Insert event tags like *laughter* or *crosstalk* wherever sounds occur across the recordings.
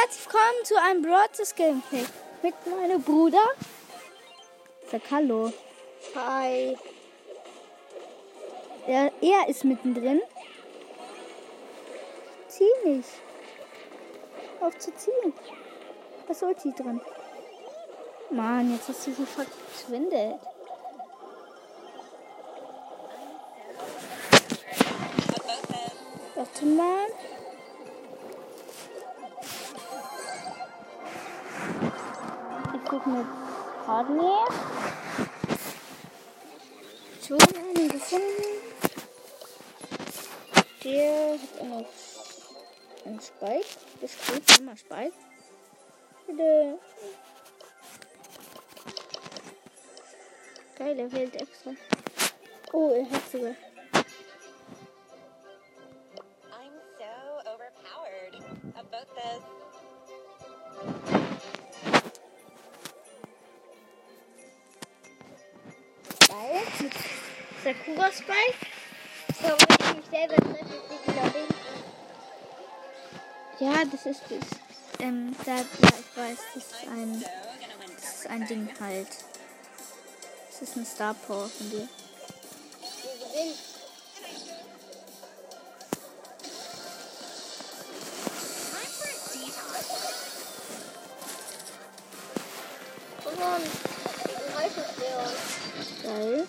herzlich willkommen zu einem Broadcast Gameplay mit meinem Bruder. Sag Hallo. Hi. Er, er ist mittendrin. Zieh nicht. Auf zu ziehen. Was soll die dran? Mann, jetzt hast du sie verschwindet. Warte mal. Ich mir Partner. Schon einen gefunden. Der hat noch einen Spike. Das steht immer Spike. Bitte. Geil, er fehlt extra. Oh, er hat sogar. Sakura Spike. So, wenn ich mich selber treffe, ist die wieder links. Ja, das ist das. Ähm, da, ja, ich weiß, das ist ein, das ist ein Ding halt. Das ist ein Star Power von dir. Geil.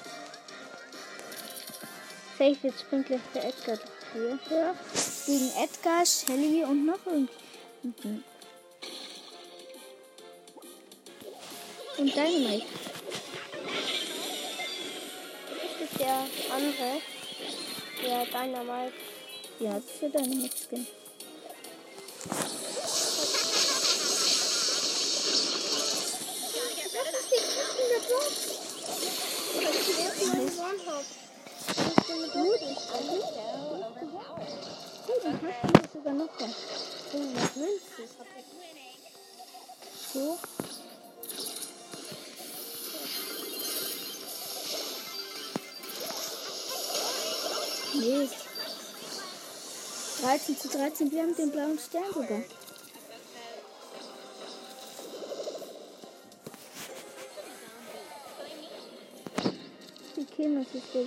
Vielleicht jetzt springt gleich der Edgar hier. Ja. Gegen Edgar, Shelly und noch irgendjemanden. Und Dynamite. Das ist der andere. Der Dynamite. Ja, das ist der Dynamite Gut. Gut, dann hast du das sogar noch was. Oh, was willst du? So. Mist. 13 zu 13, wir haben den blauen Stern sogar. Die Kinder sind so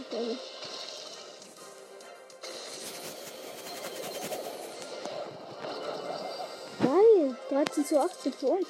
18 zu 18 für uns.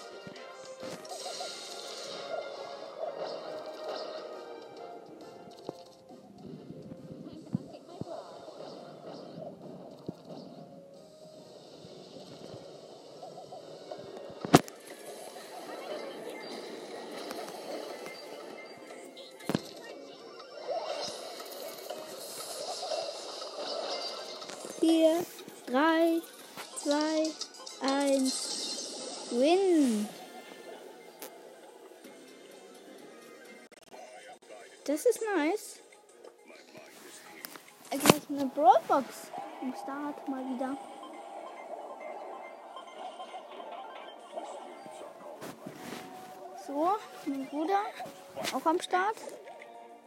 Das ist nice. Gleich eine Brawlbox im Start mal wieder. So, mein Bruder auch am Start.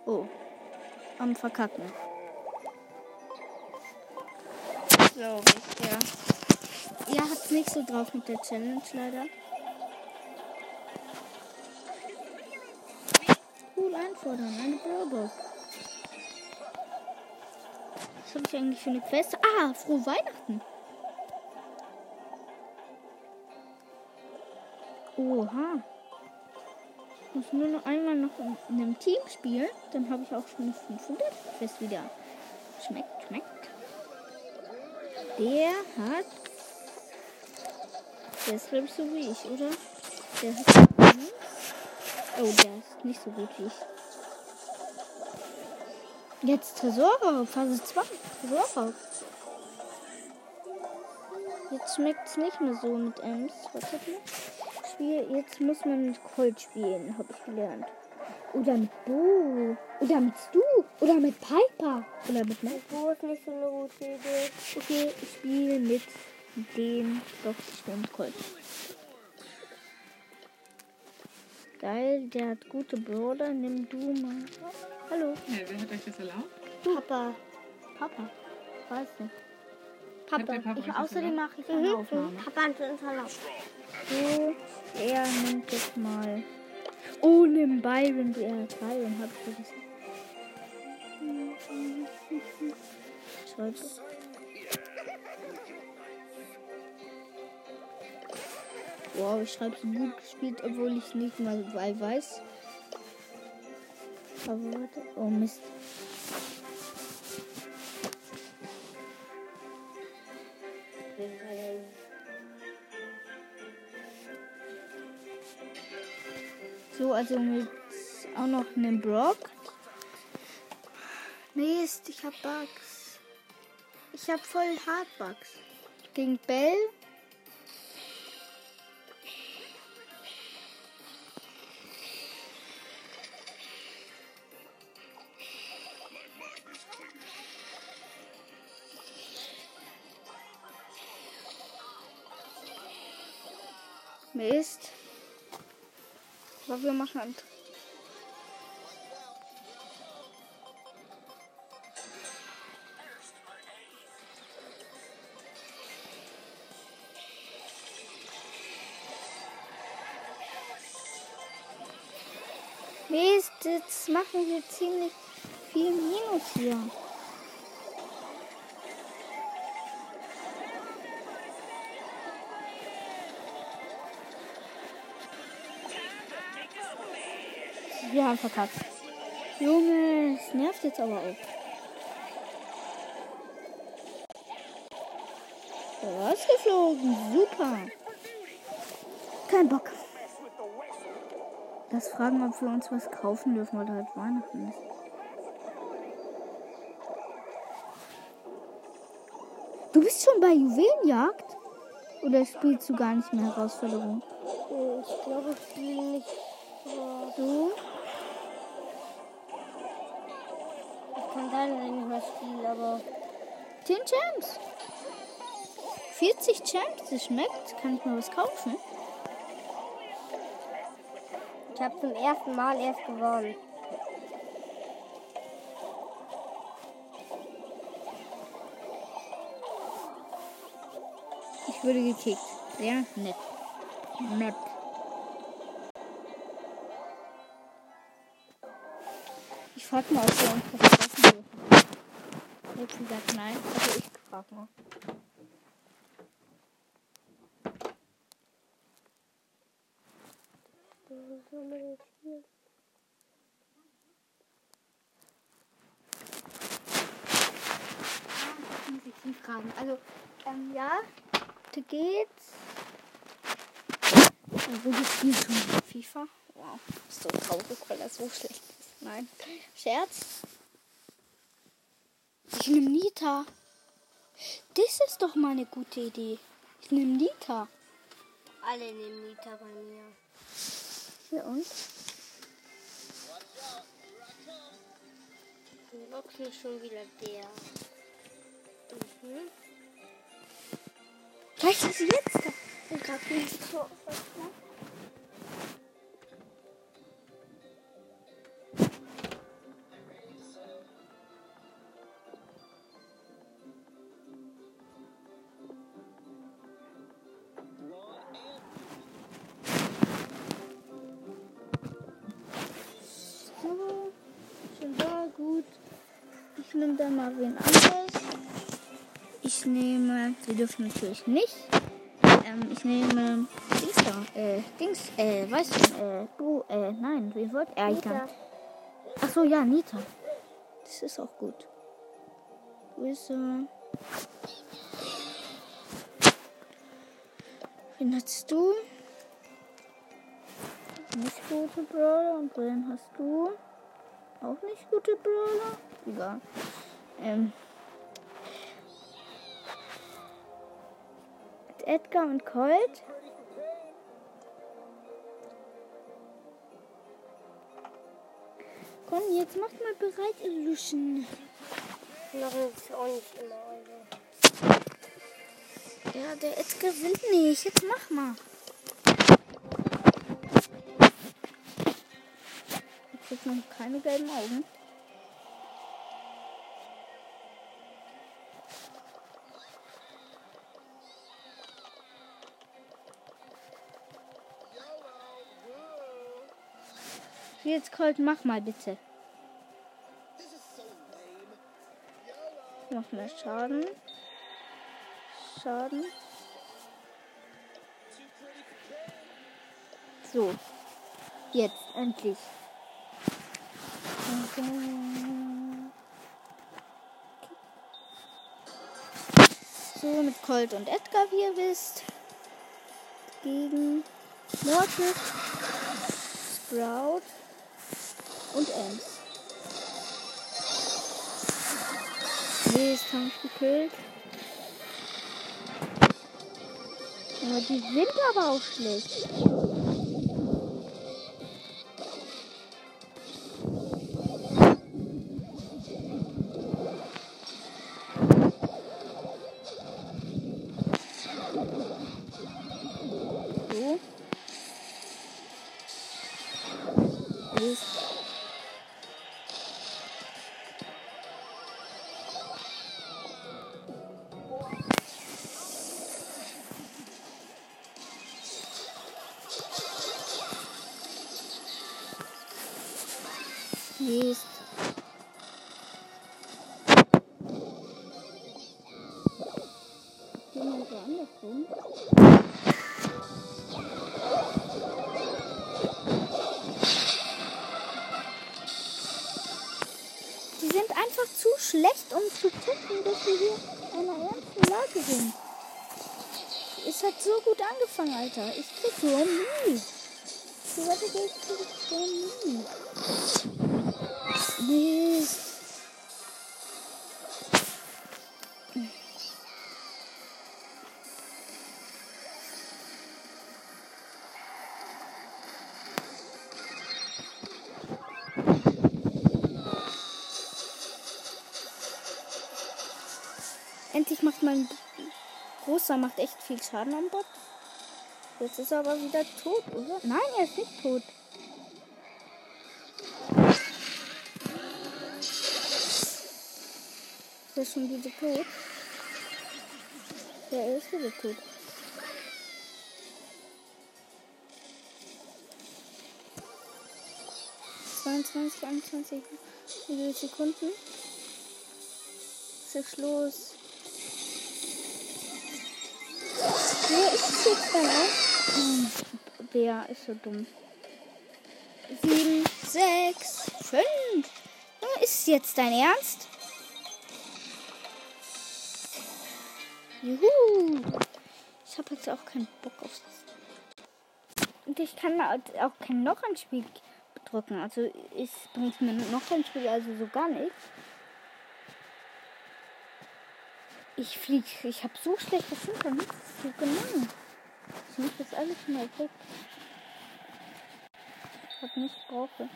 Oh, am Verkacken. Glaube ich, ja. Ihr habt nicht so drauf mit der Challenge leider. Einfordern, eine Brawlbox. Was habe ich eigentlich für eine Quest? Ah, frohe Weihnachten. Oha. Ich muss nur noch einmal noch in, in einem Team spielen. Dann habe ich auch schon eine 500 Quest wieder. Schmeckt, schmeckt. Der hat. Der ist, glaube ich, so wie ich, oder? Der hat. Oh, der ist nicht so gut wie ich. Jetzt Tresorraub, Phase 2. Tresorraub. Jetzt schmeckt es nicht mehr so mit Ems. Wartet mal. Spiel, jetzt muss man mit Colt spielen, habe ich gelernt. Oder mit Bo. Oder mit Stu. Oder mit Piper. Oder mit Mike. Wo ist nicht so eine gute Idee? Okay, ich spiele mit dem. Doch, ich spiele mit Colt. Geil, der hat gute Brawler. Nimm du mal. Hallo. Ja, wer hat euch das erlaubt? Papa. Papa. Weiß nicht. Papa, Papa ich, außerdem mache ich eine Aufnahme. Papa hat uns erlaubt. So, er nimmt jetzt mal. Oh, nimm Byron. Ja, Byron hab ich vergessen. Schreibe. Wow, ich schreibe so gut gespielt, obwohl ich nicht mal weiß. Aber warte. Oh Mist. So, also mit auch noch einem Brock. Mist, ich hab Bugs. Ich hab voll Hardbugs. Gegen Bell. Mist. Aber wir machen Mist, jetzt machen wir ziemlich viel Minus hier. Wir haben verkackt. Junge, es nervt jetzt aber auch. Rausgeflogen, super. Kein Bock. Das fragen, ob wir uns was kaufen dürfen, weil halt Weihnachten ist. Du bist schon bei Juwelenjagd? Oder spielst du gar nicht mehr Herausforderung? Ich glaube, ich spiele nicht. Du? Dass ich nicht mehr spiele, aber 10 Champs. 40 Champs, das schmeckt. Kann ich mir was kaufen? ich habe zum ersten Mal erst gewonnen. Ich wurde gekickt. Sehr nett. Nett. Ich frag mal, ob wir uns was kaufen dürfen. Jetzt gesagt nein. Also ich frag mal. Hier? fragen. Also, ähm, ja, da geht's. Also, du spielst schon FIFA? Wow, so traurig, weil er so schlecht ist. Nein. Scherz? Ich nehme Nita. Das ist doch mal eine gute Idee. Ich nehme Nita. Alle nehmen Nita bei mir. Ja, und? Die ist schon wieder der. Mhm. Vielleicht ist sie jetzt da. Ich grad nicht so. So, Ich nehme dann mal wen anderes. Ich nehme, sie dürfen natürlich nicht. Ähm, ich nehme Dings äh, Dings, äh, weißt du, äh, du, äh, nein, wie wollt er? ich kann. Ach so, ja, Nita. Das ist auch gut. Wo ist er? Wen hast du? Nicht gute Brawler. Und wen hast du? Auch nicht gute Brawler? Egal. Ähm. Mit Edgar und Colt. Komm, jetzt macht mal bereit, Illusion. Noch ist auch nicht immer. Also. Ja, der Edgar will nicht. Jetzt mach mal. Ich krieg noch keine gelben Augen. Jetzt Colt, mach mal bitte. Mach mehr Schaden. Schaden. So. Jetzt, endlich. So, mit Colt und Edgar, wie ihr wisst. Gegen Mortis, Sprout und Ems. Mist, haben mich gekillt. Aber die sind aber auch schlecht. Andersrum. Die sind einfach zu schlecht, um zu tippen, dass wir hier in einer ernsten Lage sind. Es hat so gut angefangen, Alter. Ich krieg so nie. So weiter krieg ich so nie. Mist. Großer macht echt viel Schaden am Bot. Jetzt ist er aber wieder tot, oder? Nein, er ist nicht tot. Ist er schon wieder tot? Ja, er ist wieder tot. Zweiundzwanzig, einundzwanzig Sekunden. Was ist los? Wer ist jetzt da? Hm, Wer ist so dumm? Sieben, sechs, fünf. Junge, Ist jetzt dein Ernst? Juhu. Ich habe jetzt auch keinen Bock auf das. Und ich kann halt auch kein noch ein Spiel drücken. Also es bringt mir noch ein Spiel also so gar nichts. Ich flieg, ich habe so schlechtes Internet. Das ist so gemein. Ich muss das alles mal weg. Ich hab nicht brauche.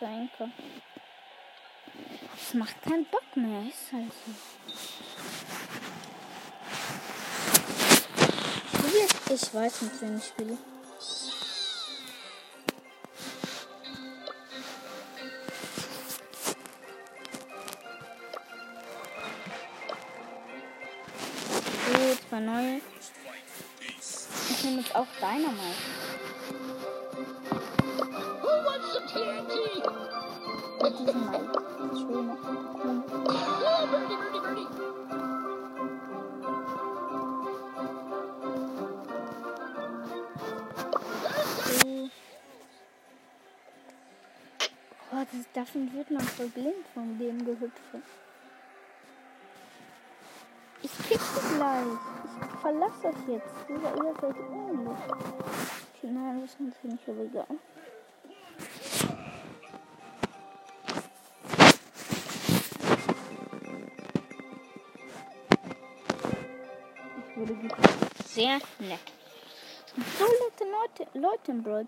Sein kann. Es macht keinen Bock mehr. Ist halt so. Ich weiß nicht, wenn ich spiele. So, zwei neue. Ich nehme jetzt auch Dynamite. Oh, davon wird man voll blind von dem Gehüpfe. Ich krieg sie gleich. Verlasse das jetzt. Dieser ihr seid ähnlich. Nein, das ist uns nicht aber egal. Sehr nett. So nette Leute, Leute im Brawl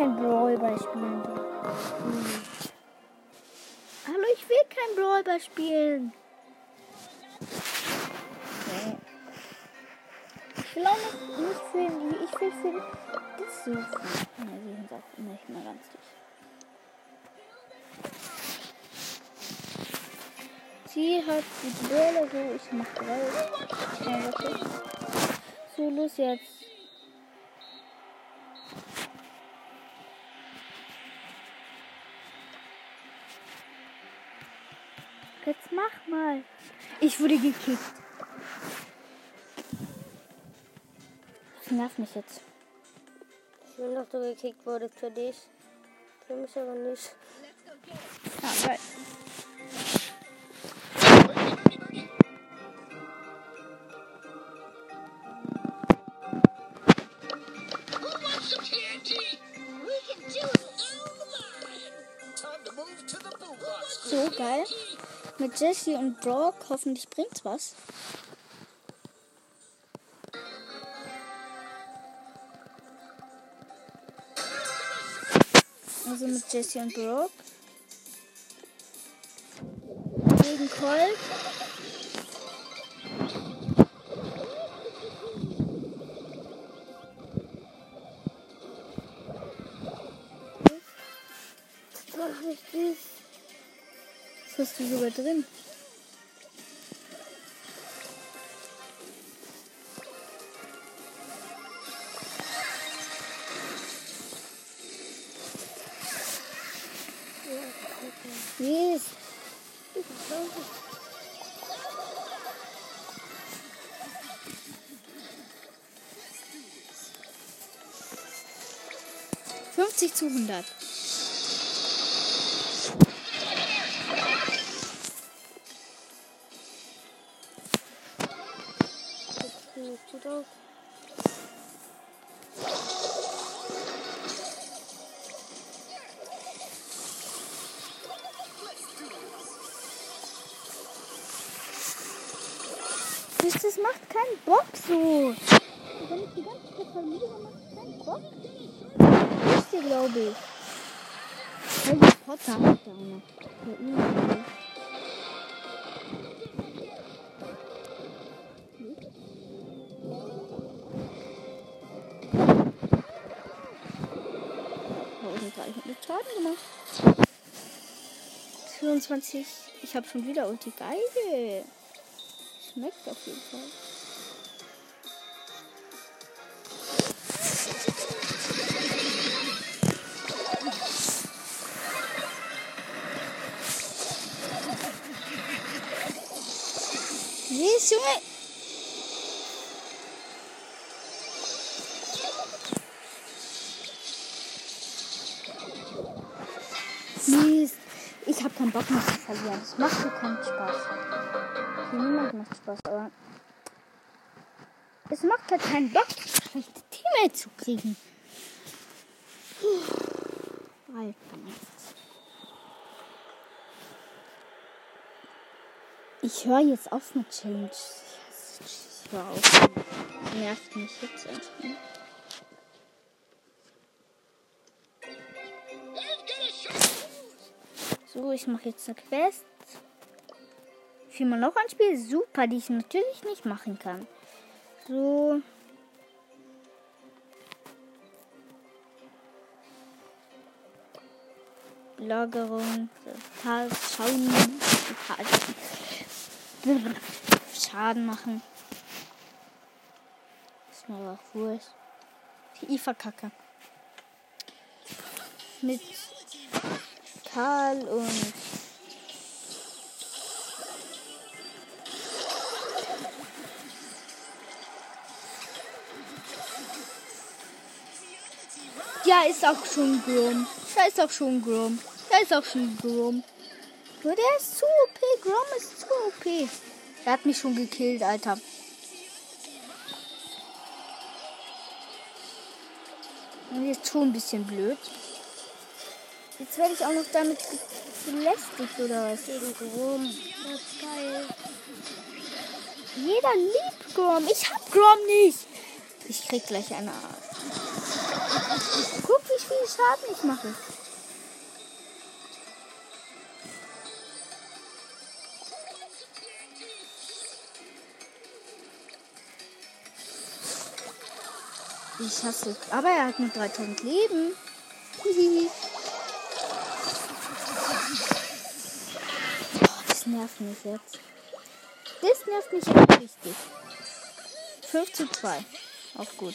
kein Brawl Ball spielen. Hm. Hallo, ich will kein Brawl Ball spielen. Ich will auch nicht, nicht für ihn, ich will für das suchen. Ne, sie sind auch nicht mehr ganz durch. Sie hat die Bälle so, ich mach drei. Ja. So, los jetzt. Mach mal. Ich wurde gekickt. Das nervt mich jetzt. Ich will, dass du gekickt wurdest für dich. Für mich aber nicht. Ah, geil. Mit Jesse und Brock hoffentlich bringt's was. Also mit Jesse und Brock. Gegen Colt. Du sogar drin? Yes. Fünfzig zu hundert. 24. Ich habe schon wieder Ulti. Geil. Schmeckt auf jeden Fall. Yes, Junge! Mist. Ich habe keinen Bock mehr Das macht mir keinen Spaß. Für niemand macht Spaß, aber es macht halt keinen Bock, schlechte Teammates zu kriegen. Alter. Ich höre jetzt auf mit Challenge. Ich höre auf. Das nervt mich jetzt einfach. So, ich mache jetzt eine Quest. Viermal noch ein Spiel. Super, die ich natürlich nicht machen kann. So. Lagerung. Schauen. Schaden machen. Ist mir aber auch wurscht. Ich verkacke. Mit Karl und Ja, ist auch schon Grom. Da ist auch schon Grom. Da ist auch schon Grom. Nur der ist zu OP. Grom ist zu OP. Er hat mich schon gekillt, Alter. Und jetzt schon ein bisschen blöd. Jetzt werde ich auch noch damit belästigt oder was? Gegen Grom. Das ist geil. Jeder liebt Grom. Ich hab Grom nicht. Ich krieg gleich eine Art. Guck, wie viel Schaden ich mache. Ich hasse. Aber er hat nur 3000 Leben. Das nervt mich jetzt. Das nervt mich jetzt richtig. 5 zu 2. Auch gut.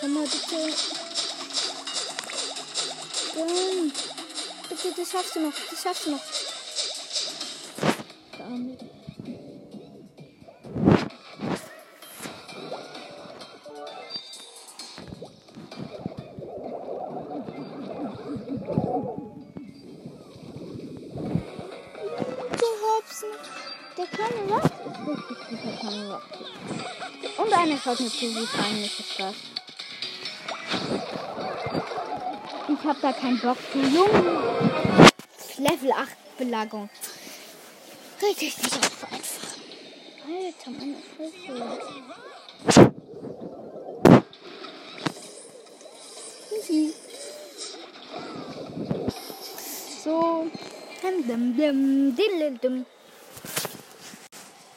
Komm bitte. Bitte, das schaffst du noch. Das schaffst du noch. Damit. Schaut mir zu, wie peinlich ist das. Ich hab da keinen Bock zu. Junge. Level 8 Belagerung. Dich nicht auf einfach. Alter, meine Fresse. So.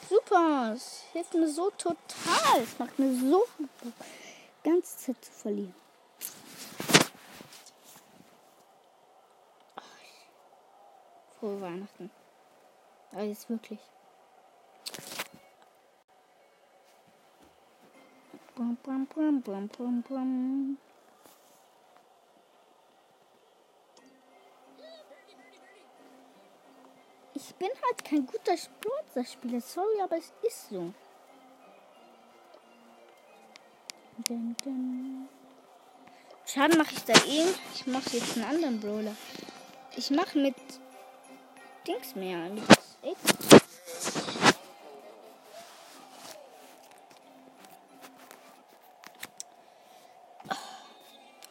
Super. Hilft mir so total. Es macht mir so Bock, ganze Zeit zu verlieren. Frohe Weihnachten. Jetzt wirklich. Bum, bum, bum, bum, bum, bum. Ich bin halt kein guter Sportlerspieler, sorry, aber es ist so. Dun, dun. Schaden mache ich da eh. Ich mache jetzt einen anderen Brawler. Ich mache mit Dings mehr. Mit X.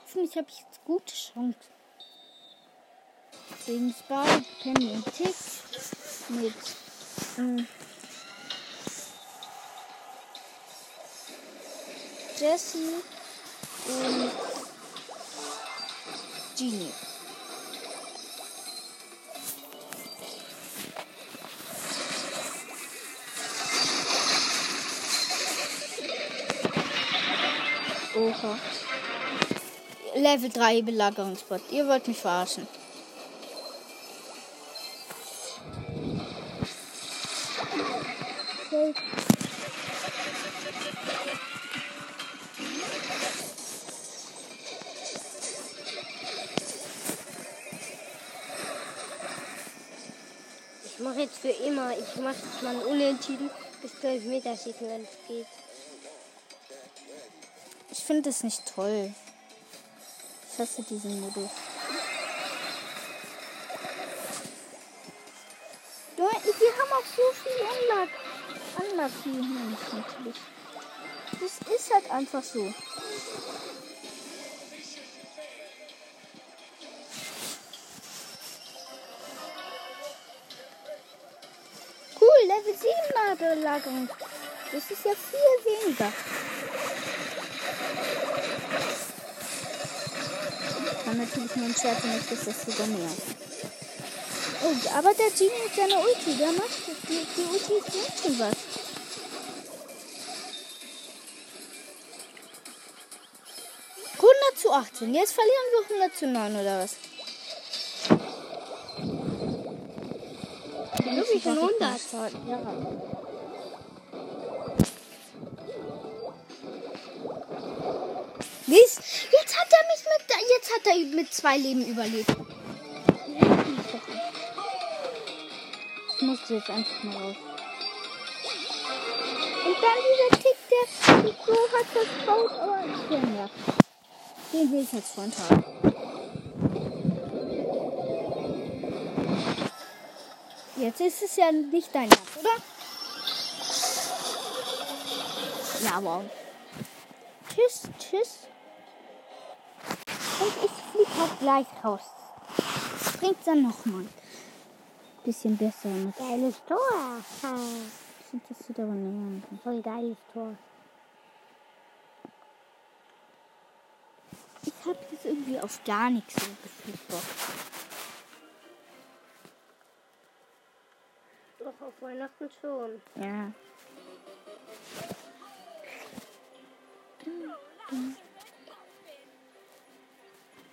Hoffentlich habe ich jetzt gute Chance. Gegen Spike, Penny und Tick. Mit. Ähm, Jessie und Genie. Oha. Level 3 Belagerungsbot. Ihr wollt mich verarschen. Für immer. Ich mache mal ein Unentschieden bis 12 Meter schießen, wenn es geht. Ich finde es nicht toll. Ich hasse diesen Modus. Du, wir haben auch so viel Unluck. Unlucky natürlich. Das ist halt einfach so. 7 Belagerung. Das ist ja viel weniger. Kann natürlich nur ein Scherz und jetzt ist das sogar mehr. Oh, aber der Genie mit seiner Ulti, der macht. Die, die Ulti bringt schon was. zu 18. Jetzt verlieren wir 100 zu 9 oder was? Schon 100. Ja. Jetzt hat er mit zwei Leben überlebt. Ich musste jetzt einfach mal raus. Und dann dieser Tick, der die so hat vertraut, aber ich bin ja. Den will ich jetzt Freund haben. Jetzt ist es ja nicht dein Ernst, oder? Ja, wow. Tschüss, tschüss. Und ich fliege halt gleich raus. Bringt dann nochmal. Bisschen besser mit. Geiles Tor. Das sieht aber näher. Voll geiles Tor. habe jetzt irgendwie auf gar nichts so gefühlt Bock. Doch auf Weihnachten schon. Ja.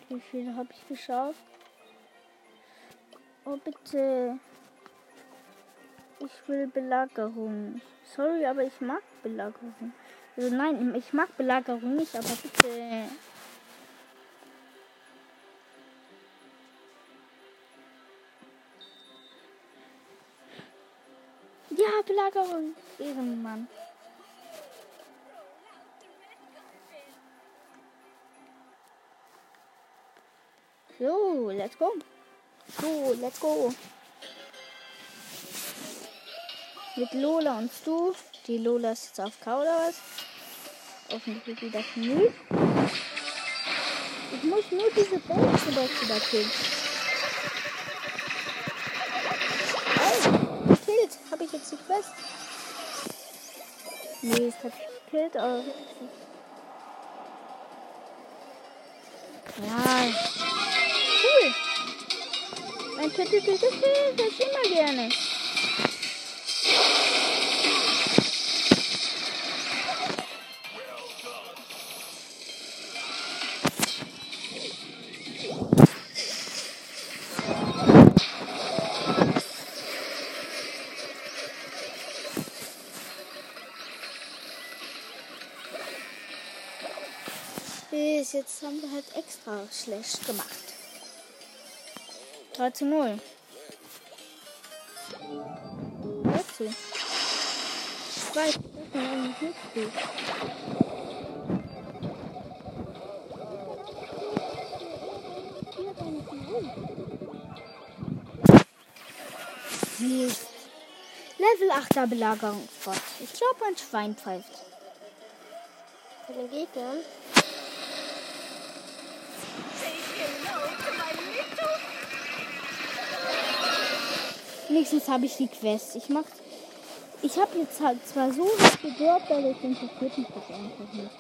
Wie viel habe ich geschafft? Oh, bitte. Ich will Belagerung. Sorry, aber ich mag Belagerung. Also nein, ich mag Belagerung nicht, aber bitte. Ja, Belagerung. Ehrenmann. So, let's go. So, let's go. Mit Lola und Stu. Die Lola ist jetzt auf K oder was? Hoffentlich wieder nicht. Ich muss nur diese Bällchen da killen. Oh. Habe ich jetzt die Quest? Nee, es hat gekillt, aber. Ja. Ein Tüttel, das ich immer gerne. Jetzt haben wir halt extra schlecht gemacht. 3 zu 0. Dazu. Zwei. Eigentlich nicht gut. Nee. Level 8er Belagerungsbot. Ich glaube, ein Schwein pfeift. Von den Gegnern. Wenigstens habe ich die Quest. Ich mach. Ich habe jetzt halt zwar so was gedroppt, aber ich interessiert mich das einfach nicht.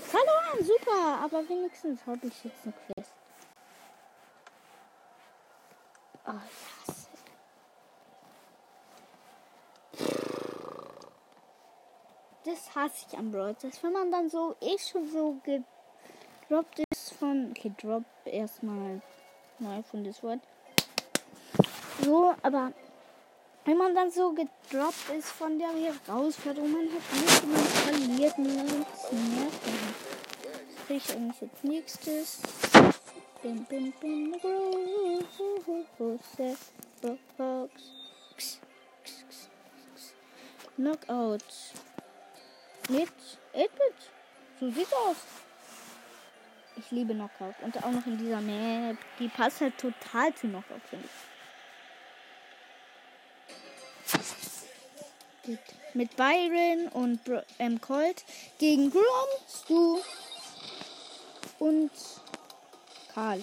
Verloren, super, aber wenigstens habe ich jetzt eine Quest. Oh, ich hasse. Das hasse ich am Brawl. Das, wenn man dann so eh schon so gedroppt ist von. Okay, drop erstmal neu von das Wort. So, aber wenn man dann so gedroppt ist von der Herausforderung, man hat und man verliert und dann das nervt krieg ich eigentlich jetzt nächstes? Bim, bim, bim. Knockout. Mit 8-Bit. So sieht's aus. Ich liebe Knockout. Und auch noch in dieser Map. Die passt halt total zu Knockout, finde ich. Mit Byron und Bro ähm, Colt gegen Grom, Stu und Karl.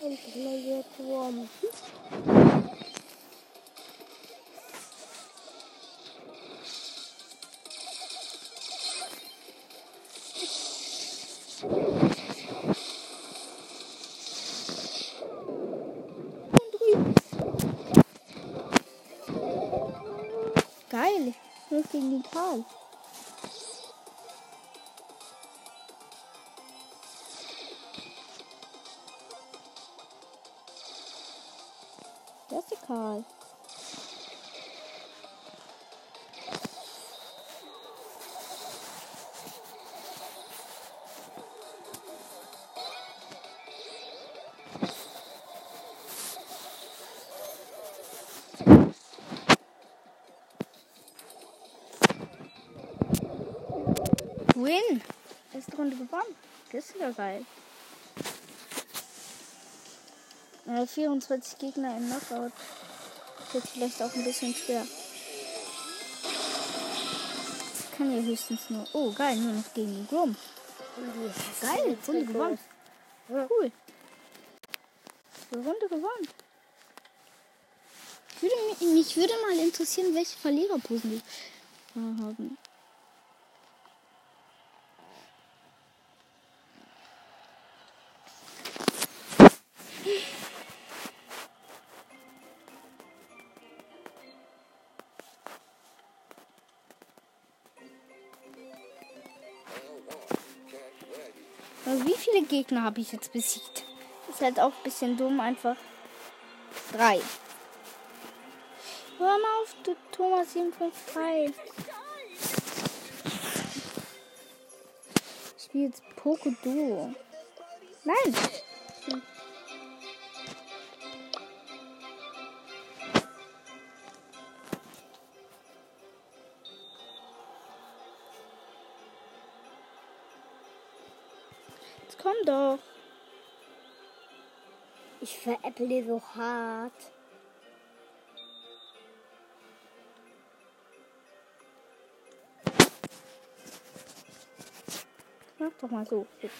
Und jetzt warm. Gegen den Karl. Das ist der Karl. Das ist ja geil. Äh, 24 Gegner im Knockout. Wird vielleicht auch ein bisschen schwer. Kann ja höchstens nur. Oh, geil, nur noch gegen Grum. Geil, Runde gewonnen. Cool. Runde gewonnen. Ich würde, mich, mich würde mal interessieren, welche Verliererposen die haben. Gegner habe ich jetzt besiegt? Ist halt auch ein bisschen dumm, einfach. Drei. Hör mal auf, du Thomas 753. Ich spiele jetzt Poco Duo. Nein! Komm doch. Ich veräpple so hart. Mach doch mal so. Jetzt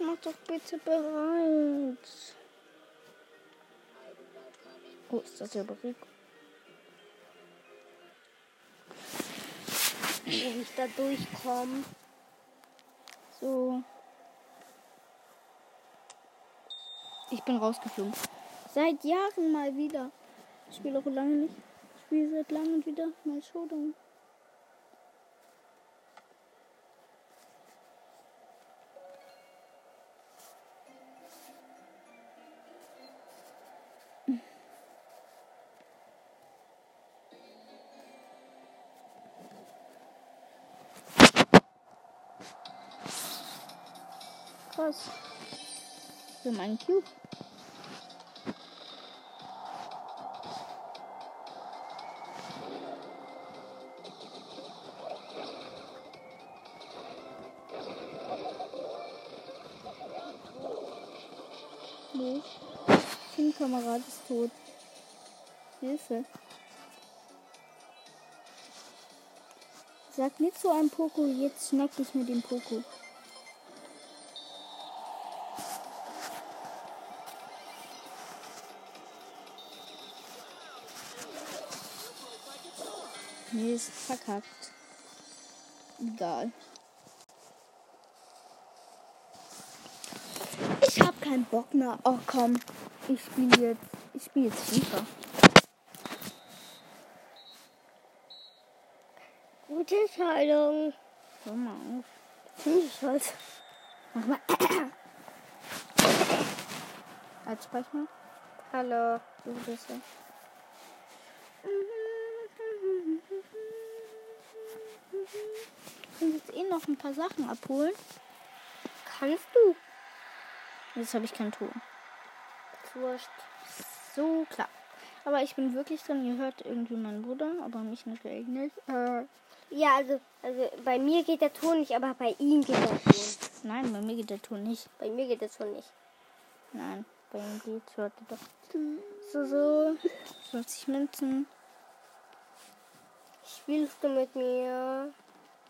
mach doch bitte bereit. Oh, ist das ja Rico? Wie ich da durchkomme. So. Ich bin rausgeflogen. Seit Jahren mal wieder. Ich spiele auch lange nicht. Ich spiele seit langem wieder mal Showdown. Krass. Für meinen Cube. Nee. Ist tot. Hilfe. Sag nicht zu einem Poko, jetzt schnack ich mit dem Poko. Ist verkackt. Egal. Ich hab keinen Bock mehr. Oh komm. Ich spiele jetzt. Ich spiele jetzt FIFA. Gute Entscheidung. Hör mal auf. Ich halt. Mach mal. Als sprech mal. Hallo. Du bist ja. Ich will jetzt eh noch ein paar Sachen abholen. Kannst du? Jetzt habe ich keinen Ton. Wurscht. So klar. Aber ich bin wirklich drin. Ihr hört irgendwie meinen Bruder, aber mich natürlich nicht. Äh, Ja, also, also bei mir geht der Ton nicht, aber bei ihm geht der Ton. nein, bei mir geht der Ton nicht. Bei mir geht der Ton nicht. Nein, bei ihm geht's. Hört ihr doch. So, so. 50 Münzen. Spielst du mit mir?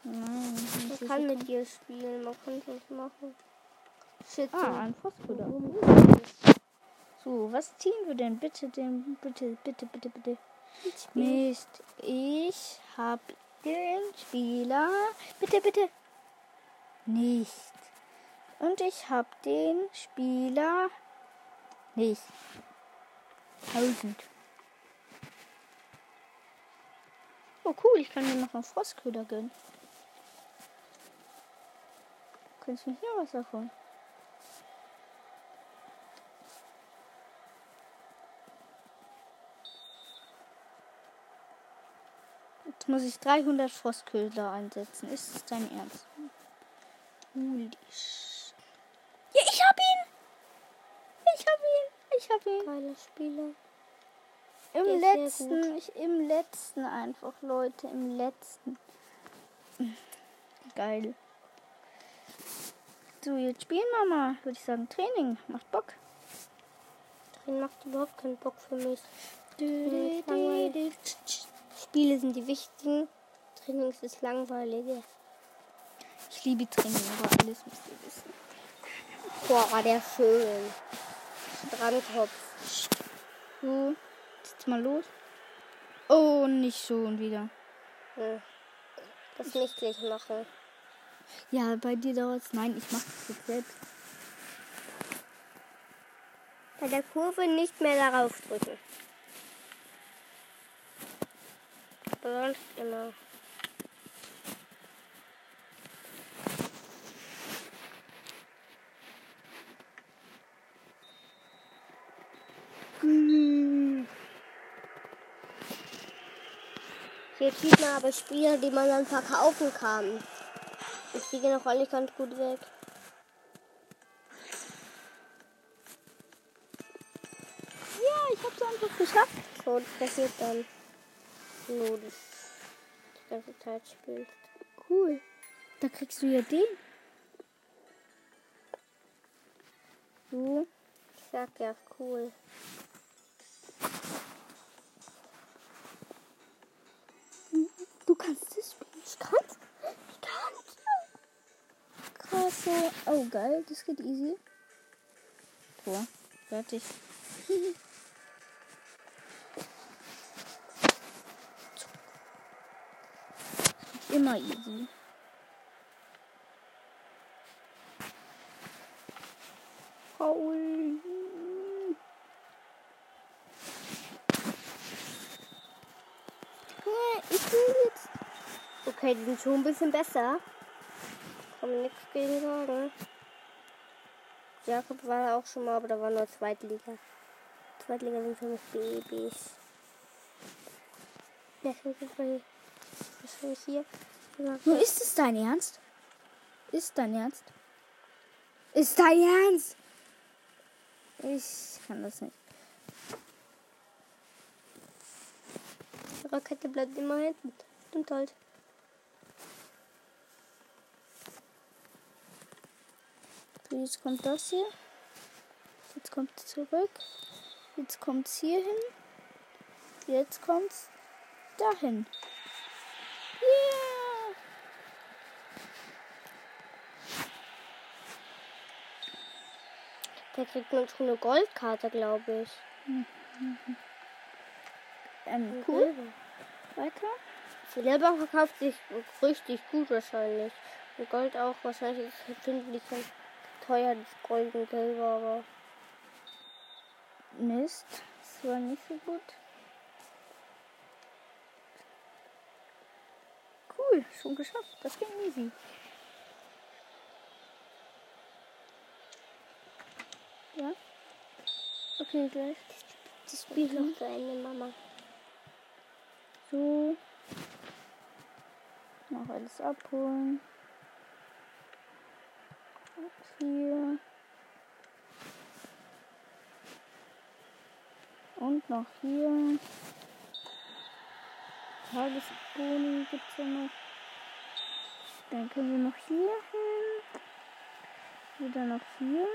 Nein. Ist kann mit dir spielen, man kann es machen. Shit. Ah, ein Phosphor. So, was ziehen wir denn? Bitte, den, bitte, bitte, bitte, bitte. Mist. Ich hab den Spieler. Bitte, bitte. Nicht. Und ich hab den Spieler nicht. Tausend. Oh cool, ich kann mir noch einen Frostköder gönnen. Kannst du hier was davon? Jetzt muss ich 300 Frostköder einsetzen. Ist es dein Ernst? Holy Ja, ich hab ihn! Ich hab ihn! Ich hab ihn! Geiler Spieler. Im sehr letzten, ich, im letzten einfach, Leute, im letzten. Geil. So, jetzt spielen wir mal, würde ich sagen, Training. Macht Bock. Drin macht überhaupt keinen Bock für mich. Du, du, du, du. Spiele sind die wichtigen. Trainings ist langweiliger. Ich liebe Training über alles, müsst ihr wissen. Boah, der schön. Strandkopf. So, jetzt mal los. Oh, nicht schon wieder. Hm. Das nicht gleich machen. Ja, bei dir dauert's. Nein, ich mach das jetzt selbst. Bei der Kurve nicht mehr darauf drücken. Sonst genau. Hier sieht man aber Spiele, die man dann verkaufen kann. Ich kriege noch ganz gut weg. Ja, ich hab's einfach geschafft. So, das passiert dann. Nur das die ganze Zeit spielst. Cool. Da kriegst du ja den. So. Ich sag ja, cool. Krass. so. Oh, geil. Das geht easy. So. Fertig. *laughs* Immer easy. Paul. Okay, die sind schon ein bisschen besser. Kann man nichts gegen sagen. Jakob war auch schon mal, aber da war nur Zweitliga. Zweitliga sind für mich Babys. Ja, ich bin hier? Nur ist es dein Ernst? Ist dein Ernst? Ist dein Ernst? Ich kann das nicht. Die Rakete bleibt immer hinten. Stimmt halt. Jetzt kommt das hier. Jetzt kommt es zurück. Jetzt kommt es hier hin. Jetzt kommt es dahin. Yeah! Der kriegt man schon eine Goldkarte, glaube ich. *laughs* Ähm, cool. Weiter. Silber verkauft sich richtig gut wahrscheinlich. Und Gold auch wahrscheinlich ist finde ich ganz teuer, das Gold und Silber, aber Mist. Das war nicht so gut. Cool, schon geschafft. Das ging easy. Ja. Okay, gleich. das Spiel noch zu Ende, Mama. So. Noch alles abholen. Hier. Und noch hier. Tagesboni gibt es ja noch. Dann können wir noch hier hin. Wieder noch hier.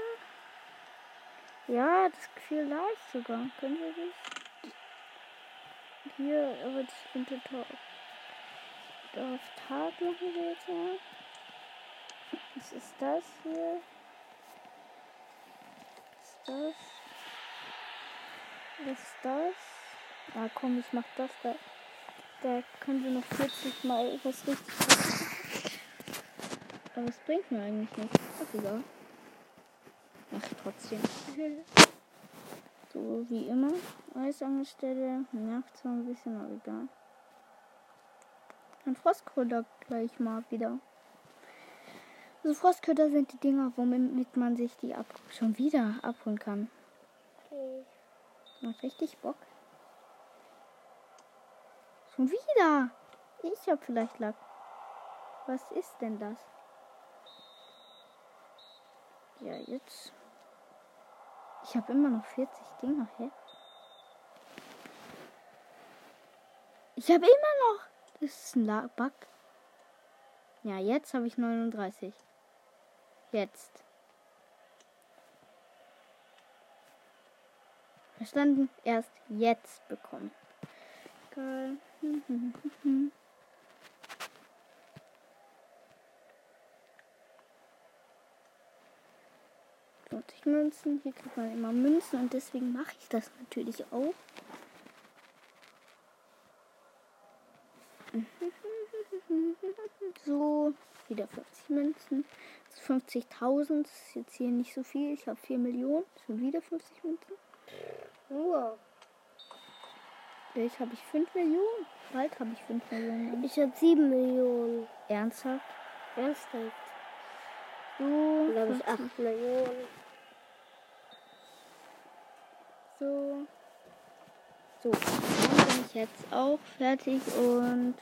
Ja, das vielleicht sogar. Können wir das? Hier, aber das könnte Tag. Auf Tag machen wir jetzt mal. Was ist das hier? Was ist das? Was ist das? Ah komm, ich mach das da. Da können wir noch 40 mal was richtig machen. Aber es bringt mir eigentlich nichts. Ach egal. Mach trotzdem. *laughs* So wie immer. Eisangestellte. Nervt zwar ein bisschen, aber egal. Ein Frostköder gleich mal wieder. Also Frostköder sind die Dinger, womit man sich die ab schon wieder abholen kann. Okay. Macht richtig Bock. Schon wieder. Ich hab vielleicht Lack. Was ist denn das? Ja, jetzt. Ich habe immer noch 40 Dinger, hä? Ich habe immer noch. Das ist ein Bug. Ja, jetzt habe ich 39. Jetzt. Verstanden? Erst jetzt bekommen. Geil. 50 Münzen. Hier kriegt man immer Münzen und deswegen mache ich das natürlich auch. *laughs* So, wieder 50 Münzen. Das ist 50.000. Das ist jetzt hier nicht so viel. Ich habe 4 Millionen. Schon wieder 50 Münzen. Nur. Jetzt habe ich 5 Millionen. Bald habe ich 5 Millionen. Ich habe 7 Millionen. Ernsthaft? Ernsthaft? So, Dann habe ich 50, 8 Millionen. so. So. Dann bin ich jetzt auch fertig und